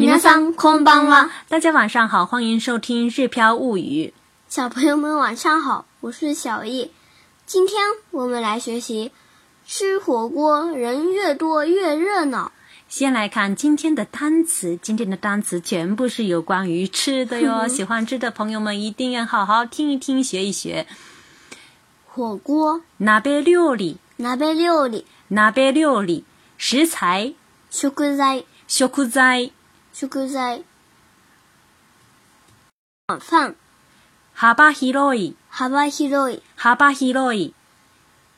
こん空んは。大家晚上好，欢迎收听《日飘物语》。小朋友们晚上好，我是小易。今天我们来学习吃火锅，人越多越热闹。先来看今天的单词，今天的单词全部是有关于吃的哟。喜欢吃的朋友们一定要好好听一听，学一学。火锅那 a 料理那 a 料理那 a 料理，食材，食材，食材。食材ファン幅広い幅広い幅広い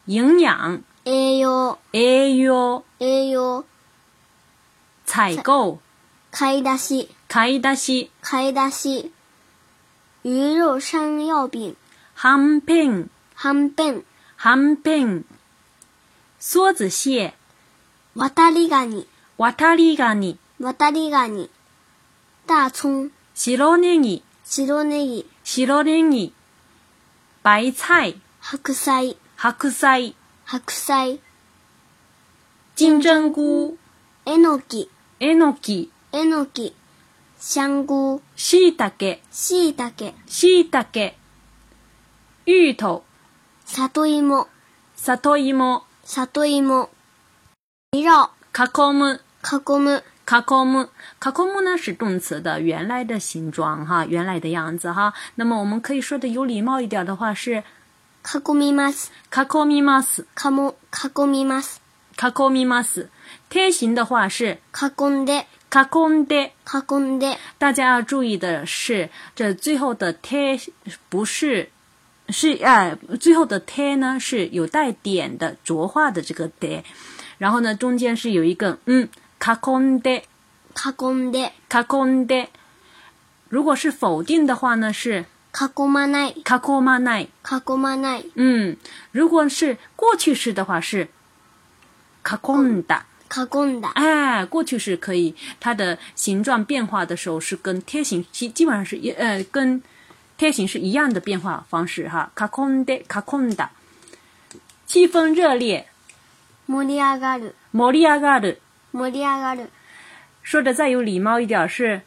营養栄養栄養栄養採購買い出し買い出し買い出し鱼肉山药饼はんぺんはんぺんはんぺん梭子蟹渡りガニ渡りガニたりガニ、大葱、白ネギ、白ネギ、白ネギ、白菜、白菜、白菜、白菜、金针菇、えのき、えのき、えのき、香菇、しいたけ、しいたけ、しいたけ、芋頭、里芋、里芋、里芋、色、囲む、囲む、卡空む、卡こむ呢是动词的原来的形状哈，原来的样子哈。那么我们可以说的有礼貌一点的话是、卡空みます、卡こみます、卡木，卡空みます、卡こみます。贴形的话是、卡こん卡かこ卡で、か大家要注意的是，这最后的贴不是是啊，最后的て呢是有带点的浊化的这个て，然后呢中间是有一个嗯。かこんで、かこんで、かんで。如果是否定的话呢？是かこまない、囲こまない、かこまない。嗯，如果是过去式的话是かこんだ、かこんだ。哎，过去式可以，它的形状变化的时候是跟贴形，基基本上是一呃跟贴形是一样的变化方式哈。かこんで、かこんだ。气氛热烈、盛り上がる、盛り上がる。盛り上がる。说的再有礼貌一点是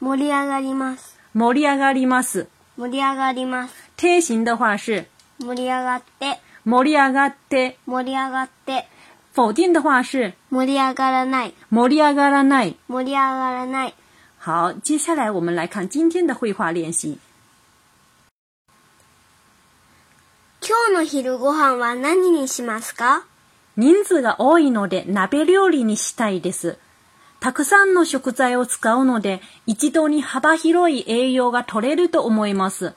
盛り上がります。盛り上がります。盛り上がります。贴形的话是盛り上がって。盛り上がって。盛り上がって。否定的话是盛り上がらない。盛り上がらない。盛り上がらない。好，接下来我们来看今天的绘画练习。今日の昼ご飯は何にしますか人数が多いので鍋料理にしたいです。たくさんの食材を使うので、一度に幅広い栄養が取れると思います。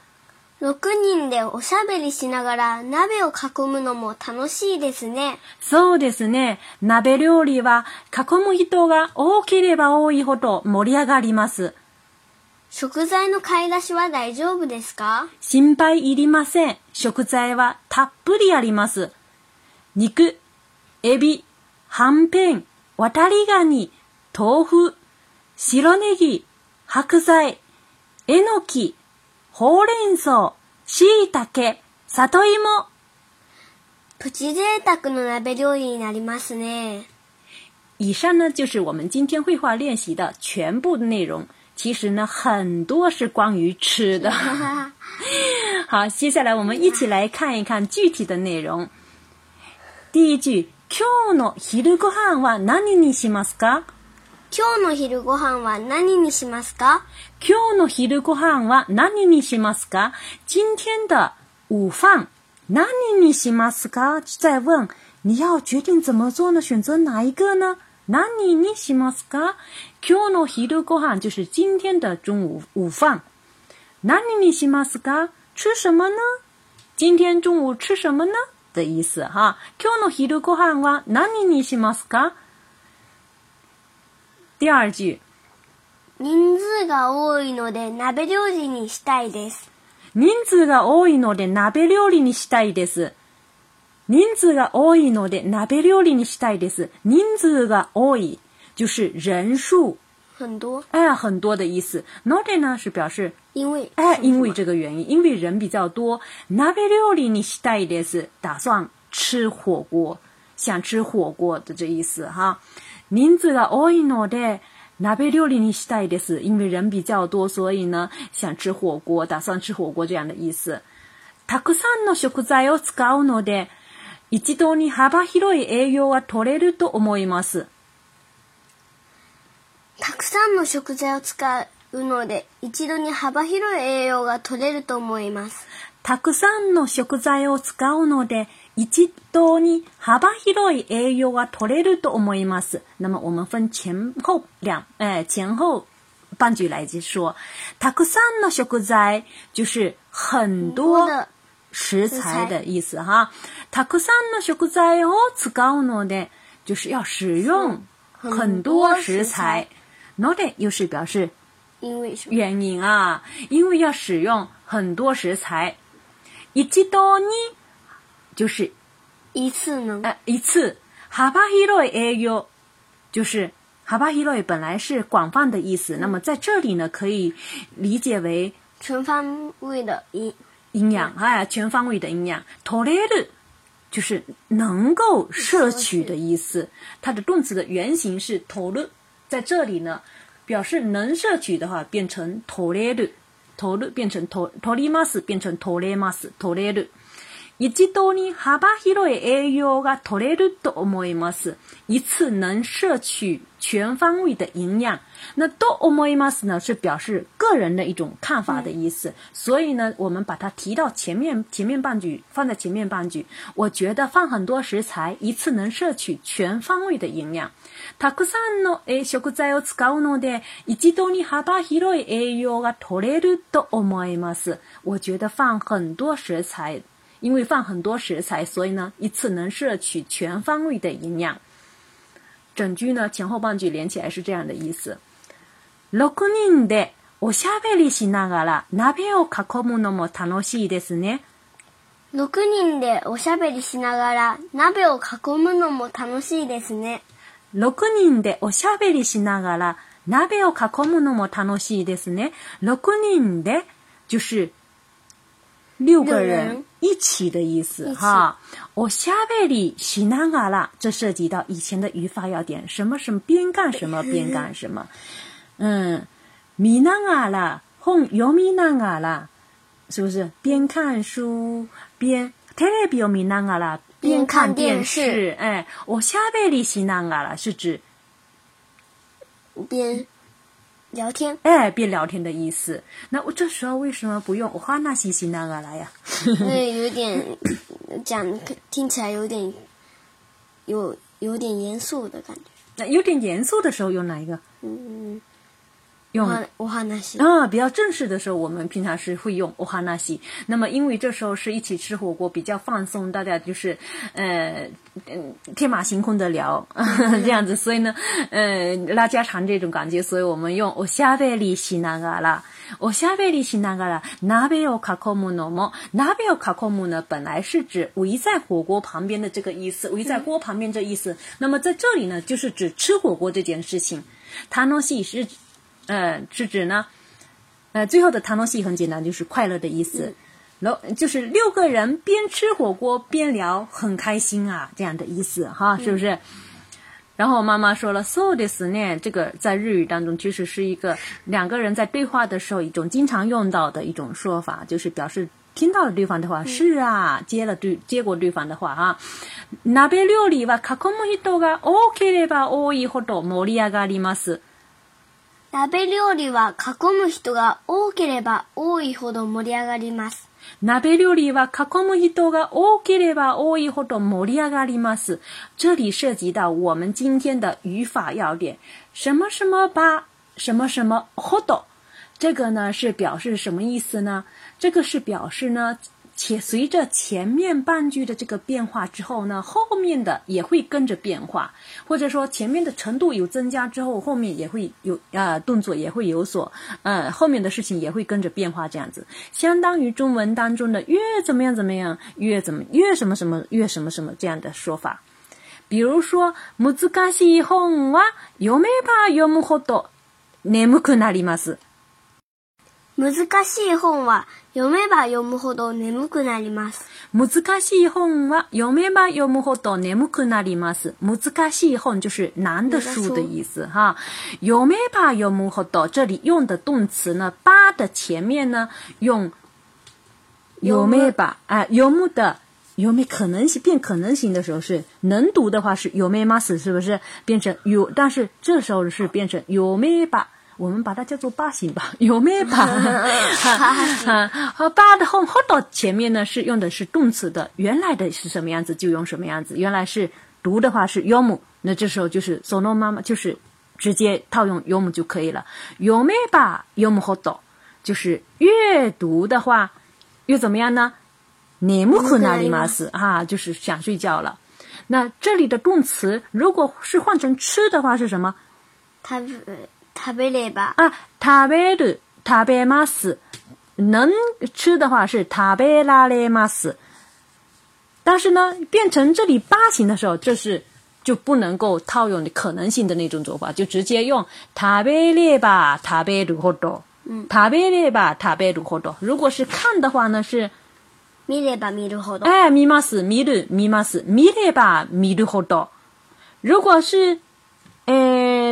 6人でおしゃべりしながら鍋を囲むのも楽しいですね。そうですね。鍋料理は囲む人が多ければ多いほど盛り上がります。食材の買い出しは大丈夫ですか心配いりません。食材はたっぷりあります。肉、エビ、半片、ワタリガニ、豆腐、白ネギ、白菜、エノキ、ほうれん草、しいたけ、里芋。プチ贅沢の鍋料理になりますね。以上呢就是我们今天绘画练习的全部内容。其实呢，很多是关于吃的。好，接下来我们一起来看一看具体的内容。第一句。今日の昼ご飯は何にしますか今日の昼ご飯は何にしますか今日の昼ご飯は何にしますか今天的午は何にしますか在问你要决定怎么做呢？选择哪一个呢？何にしますか今日の昼ご飯就是今天的中午午は何にしますか吃什么呢？今天中午吃什么呢？的意思哈。今日の昼ご飯は何にしますか第二句。人数が多いので鍋料理にしたいです。人数が多いので鍋料理にしたいです。人数が多いので鍋料理にしたいです。人数が多い就是人数。很多，哎，很多的意思。Not 呢是表示因为，哎，因为这个原因，因为人比较多。鍋料理にしたいです，打算吃火锅，想吃火锅的这意思哈。人数が多いので鍋料理にしたいです，因为人比较多，所以呢想吃火锅，打算吃火锅这样的意思。たくさんの食材を使うので一度に幅広い栄養は取れると思います。たくさんの食材を使うので一度に幅広い栄養が取れると思いますたくさんの食材を使うので一度に幅広い栄養が取れると思います。那么我们分前后两哎前后半句来说，たくさんの食材就是很多的食材的意思哈。たくさんの食材を使うので就是要使用很多食材。Note 又是表示，因为什么原因啊？因为要使用很多食材。一吉多呢，就是一次呢？哎，一次。哈巴希洛哎哟，就是哈巴希洛本来是广泛的意思，那么在这里呢，可以理解为全方位的营营养，哎，全方位的营养。投勒的就是能够摄取的意思，它的动词的原型是投勒。在这里呢，表示能摄取的话，变成 torero，torero 变成 torotorimas 变成 toreramas，torero。伊吉多尼哈巴希罗的 a u o ga torero do omimas，一次能摄取全方位的营养。那都 o m o i m a s 呢？是表示个人的一种看法的意思。所以呢，我们把它提到前面，前面半句放在前面半句。我觉得放很多食材，一次能摄取全方位的营养。Takusan no e shokuzai o tsukau no de i i o n i haba h r o e yo t o e o m i m s 我觉得放很多食材，因为放很多食材，所以呢，一次能摄取全方位的营养。整句呢，前后半句连起来是这样的意思。6人でおしゃべりしながら鍋を囲むのも楽しいですね。6人でおしゃべりしながら鍋を囲むのも楽しいですね。6人でおしゃべりしながら鍋を囲むのも楽しいですね。6人で就是六个人一起的意思哈。我下贝里喜人。嘎啦，这涉及到以前的语法要点，什么什么边干什么边干什么。嗯，米纳阿啦，哄用米纳阿啦，是不是边看书边泰比奥米纳阿啦，边看电视哎，我夏贝里西纳阿啦是指边聊天哎，边聊天的意思。那我这时候为什么不用我哈纳西西纳阿啦呀？因 为有点讲听起来有点有有点严肃的感觉。那有点严肃的时候用哪一个？嗯。用欧哈纳西啊，比较正式的时候，我们平常是会用欧哈纳西。那么，因为这时候是一起吃火锅，比较放松，大家就是，呃，嗯，天马行空的聊，这样子，所以呢，嗯，拉家常这种感觉，所以我们用欧夏贝里西那嘎啦，欧夏贝里西那嘎啦，那边有卡库姆诺么？那边有卡库姆呢？本来是指围在火锅旁边的这个意思，围在锅旁边这意思。那么在这里呢，就是指吃火锅这件事情。塔诺西是。嗯，是指呢，呃，最后的楽しい”很简单，就是快乐的意思，六就是六个人边吃火锅边聊，很开心啊，这样的意思哈，是不是？然后我妈妈说了，そう的时念这个在日语当中其实是一个两个人在对话的时候一种经常用到的一种说法，就是表示听到了对方的话，是啊，接了对接过对方的话哈。鍋料理は囲む人が多ければ多いほど盛り上がります。鍋料理は囲む人が多ければ多いほど盛り上がります。鍋料理は囲む人が多ければ多いほど盛り上がります。这里涉及到我们今天的语法要点，什么什么吧，什么什么ほど。这个呢是表示什么意思呢？这个是表示呢且随着前面半句的这个变化之后呢，后面的也会跟着变化，或者说前面的程度有增加之后，后面也会有啊，动作也会有所，嗯，后面的事情也会跟着变化，这样子相当于中文当中的越怎么样怎么样，越怎么越什么什么越什么什么这样的说法。比如说，難子い系好啊，又没怕又没好眠くなります。難しい本は読めば読むほど眠くなります。難しい本は読めば読むほど眠くなります。難しい本就是难的书的意思哈。読めば読むほど这里用的动词呢？ば的前面呢？用読めば啊読む的読め可能性变可能性的时候是能读的话是読めます是不是？变成読但是这时候是变成読めば。我们把它叫做八形吧，有没有吧？啊，八的后后导前面呢是用的是动词的，原来的是什么样子就用什么样子。原来是读的话是尤姆，那这时候就是索诺妈妈就是直接套用尤姆就可以了。有没有吧？尤姆后导就是阅读的话又怎么样呢？你目困难里嘛是啊，就是想睡觉了。那这里的动词如果是换成吃的话是什么？它。食べれば啊，食べる食べます。能吃的话是食べられるます。但是呢，变成这里八型的时候，就是就不能够套用的可能性的那种做法，就直接用食べれば食べるほど。嗯，食べれば食べるほど。如果是看的话呢是，みれば見るほど。哎，みます見るみますみれば見るほど。如果是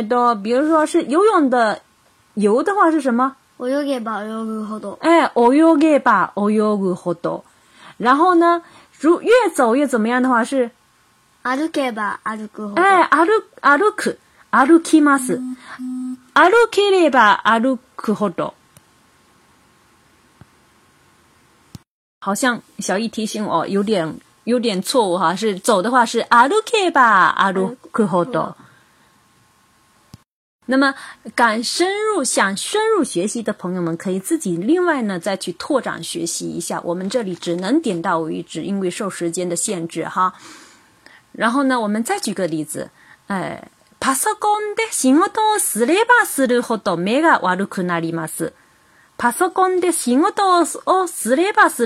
到，比如说是游泳的，游的话是什么？オヨケバオヨウホド。哎，泳ヨケ泳オヨウ然后呢，如越走越怎么样的话是？歩けば歩く。哎，歩歩く、歩きます、歩きれば歩くほど。好像小易提醒我有点有点错误哈，是走的话是歩けば歩くほど。那么，敢深入想深入学习的朋友们，可以自己另外呢再去拓展学习一下。我们这里只能点到为止，因为受时间的限制哈。然后呢，我们再举个例子，哎，パソコンで仕事をするほど目が悪くなります。パソコンで仕事をす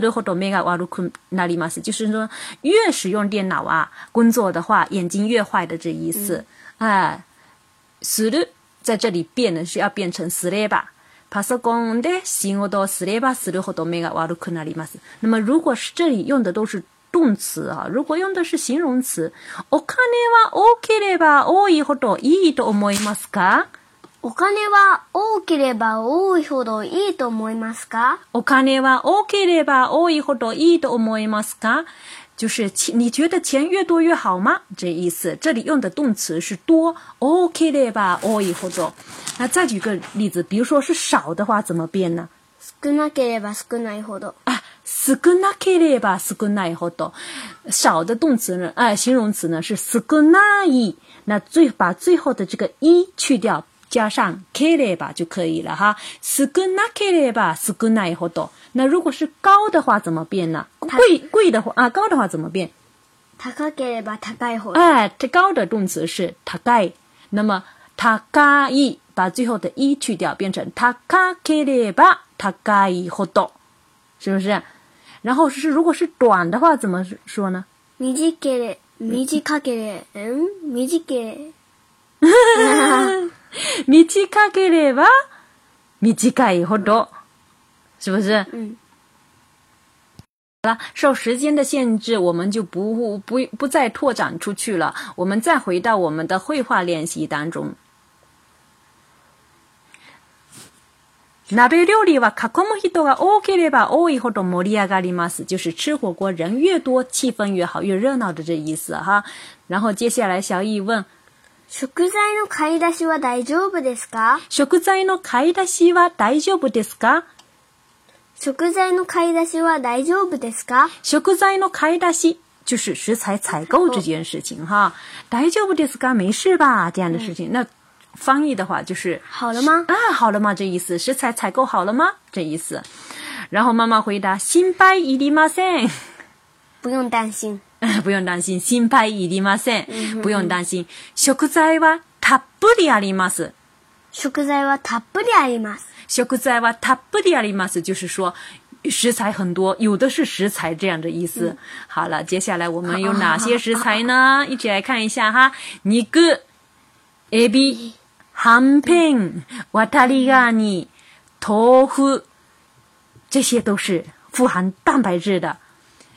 るほど目が悪くなります。就是说，越使用电脑啊，工作的话，眼睛越坏的这意思，哎，する。在这里变呢，需要变成すれば。パソコンで仕事をすればするほど目が悪くなります。那么如果是这里用的都是动词啊，如果用的是形容词，お金は多ければ多いほどいいと思いますか？お金は多ければ多いほどいいと思いますかお金は多ければ多いほどいいと思いますか就是钱，你觉得钱越多越好吗？这意思，这里用的动词是多 o k 吧？多以后少，那再举个例子，比如说是少的话，怎么变呢？少的动词呢？哎，形容词呢是少ない，那最把最后的这个一去掉。加上 kere 吧就可以了哈。s u g u n a k い e r 吧，sugunakeedo。那如果是高的话，怎么变呢？贵贵的话啊，高的话怎么变高 a k a k e e r e 吧 t a k a i 高的动词是 t a 那么 t a k 把最后的一去掉，变成 t a k a k e e r 吧 t a k a i 是不是？然后是如果是短的话，怎么说呢 m i z i k e e r e 嗯 m i z i k e e r 米 ければ、短いほど，是不是？嗯。好了，受时间的限制，我们就不不不再拓展出去了。我们再回到我们的绘画练习当中。ナベ料理は囲む人が多いほど盛り上がります。就是吃火锅人越多，气氛越好，越热闹的这意思哈。然后接下来小易问。食材の買い出しは大丈夫ですか食材の買い出しは大丈夫ですか食材の買い出しは大丈夫ですか食材の買い出し就是食材采购这件事情哈，大丈夫ですか？没事吧？这样的事情，那翻译的话就是好了吗？啊，好了吗？这意思，食材采购好了吗？这意思。然后妈妈回答：心配いりません。不用担心。不用担心，心配いりません。不用担心，食材はたっぷりあります。食材はたっぷりあります。食材はたっぷりあります，就是说食材很多，有的是食材这样的意思。好了，接下来我们有哪些食材呢？一起来看一下哈。肉、エビ、ハンペン、ワタリガニ、豆腐，这些都是富含蛋白质的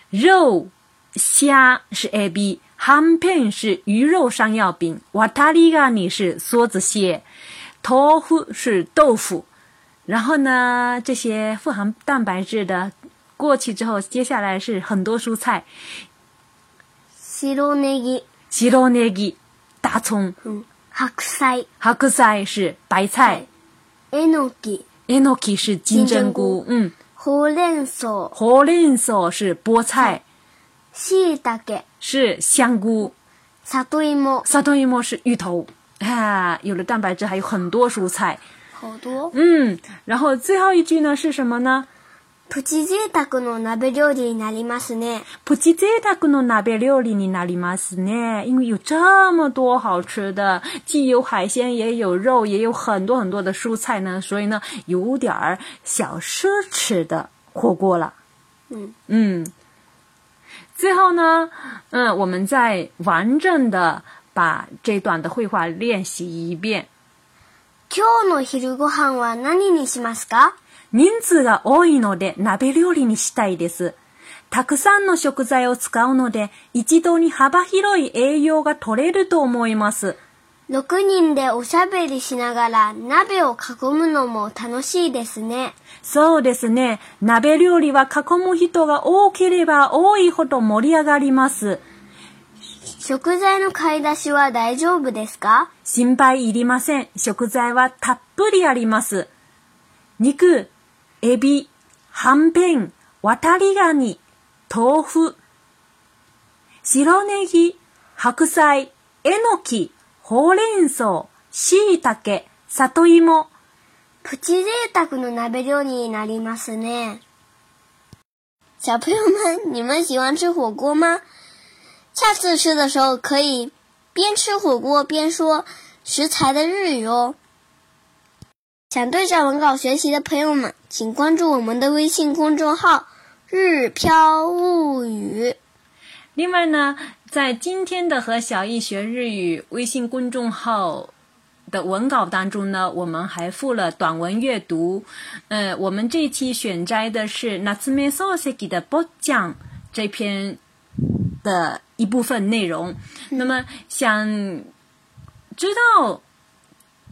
肉。虾是 A B，ハンペン是鱼肉山药饼，ワタリガニ是梭子蟹，豆腐是豆腐。然后呢，这些富含蛋白质的过去之后，接下来是很多蔬菜。しろねぎ，しろ大葱。白菜，白菜是白菜。えのき，えのき是金针菇。ほうれん草，ほうれん草是菠菜。西大概是香菇，萨多伊莫萨多伊莫是芋头啊，有了蛋白质，还有很多蔬菜，好多。嗯，然后最后一句呢是什么呢？プチ贅沢の鍋料理になりますね。プチ贅沢の鍋料理になりますね。因为有这么多好吃的，既有海鲜，也有肉，也有很多很多的蔬菜呢，所以呢，有点儿小奢侈的火锅了。嗯嗯。最后呢，嗯，我们再完整的把这段的绘画练习一遍。今日の昼ご飯は何にしますか？人数が多いので鍋料理にしたいです。たくさんの食材を使うので一度に幅広い栄養が取れると思います。6人でおしゃべりしながら鍋を囲むのも楽しいですね。そうですね。鍋料理は囲む人が多ければ多いほど盛り上がります。食材の買い出しは大丈夫ですか心配いりません。食材はたっぷりあります。肉、エビ、はんぺん、わたりがに、豆腐、白ネギ、白菜、えのき、ほうれん草、しいたけ、里芋。プチ贅沢の鍋料理になりますね。小朋友们，你们喜欢吃火锅吗？下次吃的时候可以边吃火锅边说食材的日语哦。想对照文稿学习的朋友们，请关注我们的微信公众号“日飘物语”。另外呢，在今天的“和小易学日语”微信公众号的文稿当中呢，我们还附了短文阅读。呃，我们这期选摘的是《ナツメソウセ的播讲这篇的一部分内容。那么，想知道。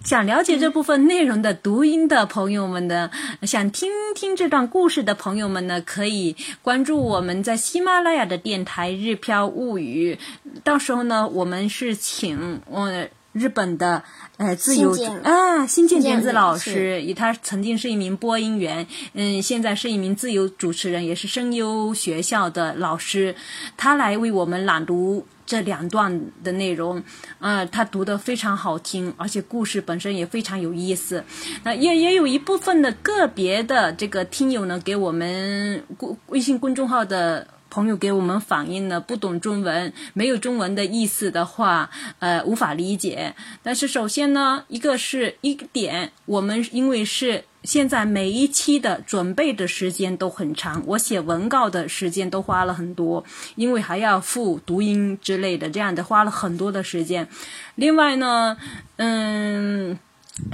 想了解这部分内容的读音的朋友们呢，想听听这段故事的朋友们呢，可以关注我们在喜马拉雅的电台《日飘物语》。到时候呢，我们是请呃日本的呃自由啊新见田子老师，他曾经是一名播音员，嗯，现在是一名自由主持人，也是声优学校的老师，他来为我们朗读。这两段的内容，啊，他读的非常好听，而且故事本身也非常有意思。那也也有一部分的个别的这个听友呢，给我们公微信公众号的朋友给我们反映呢，不懂中文，没有中文的意思的话，呃，无法理解。但是首先呢，一个是一点，我们因为是。现在每一期的准备的时间都很长，我写文稿的时间都花了很多，因为还要复读音之类的，这样的花了很多的时间。另外呢，嗯，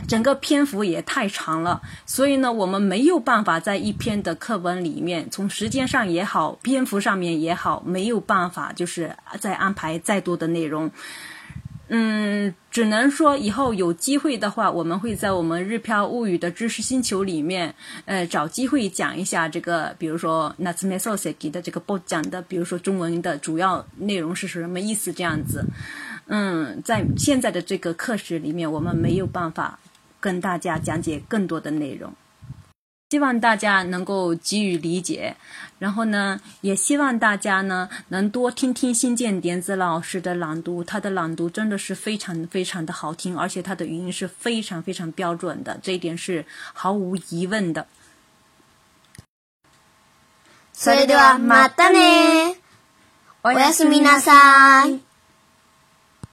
整个篇幅也太长了，所以呢，我们没有办法在一篇的课文里面，从时间上也好，篇幅上面也好，没有办法就是再安排再多的内容。嗯，只能说以后有机会的话，我们会在我们日漂物语的知识星球里面，呃，找机会讲一下这个，比如说那次没 m 谁给 s 的这个播讲的，比如说中文的主要内容是什么意思这样子。嗯，在现在的这个课时里面，我们没有办法跟大家讲解更多的内容。希望大家能够给予理解，然后呢，也希望大家呢能多听听新建点子老师的朗读，他的朗读真的是非常非常的好听，而且他的语音是非常非常标准的，这一点是毫无疑问的。それではまたね。おやすみなさい。